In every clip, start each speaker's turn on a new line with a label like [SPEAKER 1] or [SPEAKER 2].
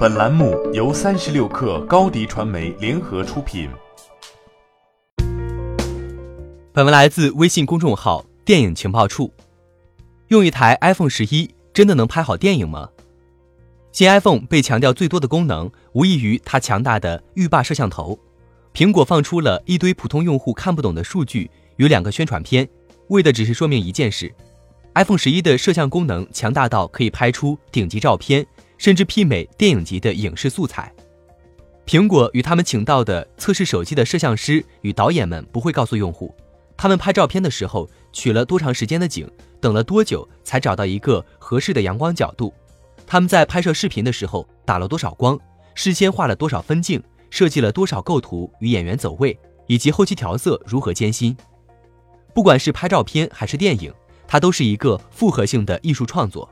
[SPEAKER 1] 本栏目由三十六氪高低传媒联合出品。
[SPEAKER 2] 本文来自微信公众号“电影情报处”。用一台 iPhone 十一真的能拍好电影吗？新 iPhone 被强调最多的功能，无异于它强大的浴霸摄像头。苹果放出了一堆普通用户看不懂的数据与两个宣传片，为的只是说明一件事：iPhone 十一的摄像功能强大到可以拍出顶级照片。甚至媲美电影级的影视素材。苹果与他们请到的测试手机的摄像师与导演们不会告诉用户，他们拍照片的时候取了多长时间的景，等了多久才找到一个合适的阳光角度。他们在拍摄视频的时候打了多少光，事先画了多少分镜，设计了多少构图与演员走位，以及后期调色如何艰辛。不管是拍照片还是电影，它都是一个复合性的艺术创作。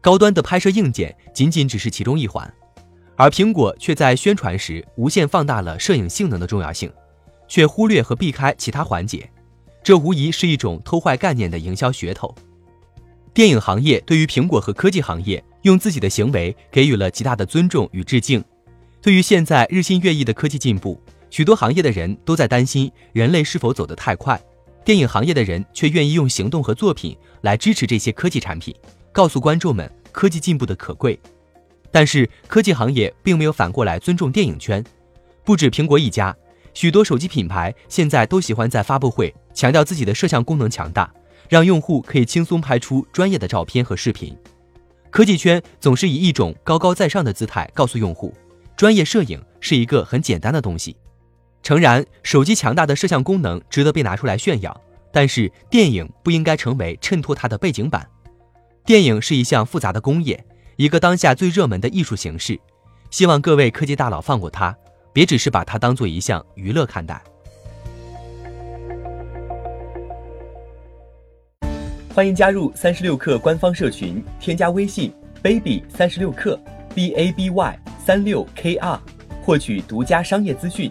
[SPEAKER 2] 高端的拍摄硬件仅仅只是其中一环，而苹果却在宣传时无限放大了摄影性能的重要性，却忽略和避开其他环节，这无疑是一种偷坏概念的营销噱头。电影行业对于苹果和科技行业用自己的行为给予了极大的尊重与致敬。对于现在日新月异的科技进步，许多行业的人都在担心人类是否走得太快，电影行业的人却愿意用行动和作品来支持这些科技产品。告诉观众们科技进步的可贵，但是科技行业并没有反过来尊重电影圈。不止苹果一家，许多手机品牌现在都喜欢在发布会强调自己的摄像功能强大，让用户可以轻松拍出专业的照片和视频。科技圈总是以一种高高在上的姿态告诉用户，专业摄影是一个很简单的东西。诚然，手机强大的摄像功能值得被拿出来炫耀，但是电影不应该成为衬托它的背景板。电影是一项复杂的工业，一个当下最热门的艺术形式。希望各位科技大佬放过它，别只是把它当做一项娱乐看待。欢迎加入三十六氪官方社群，添加微信 baby 三十六氪 b a b y 三六 k r，获取独家商业资讯，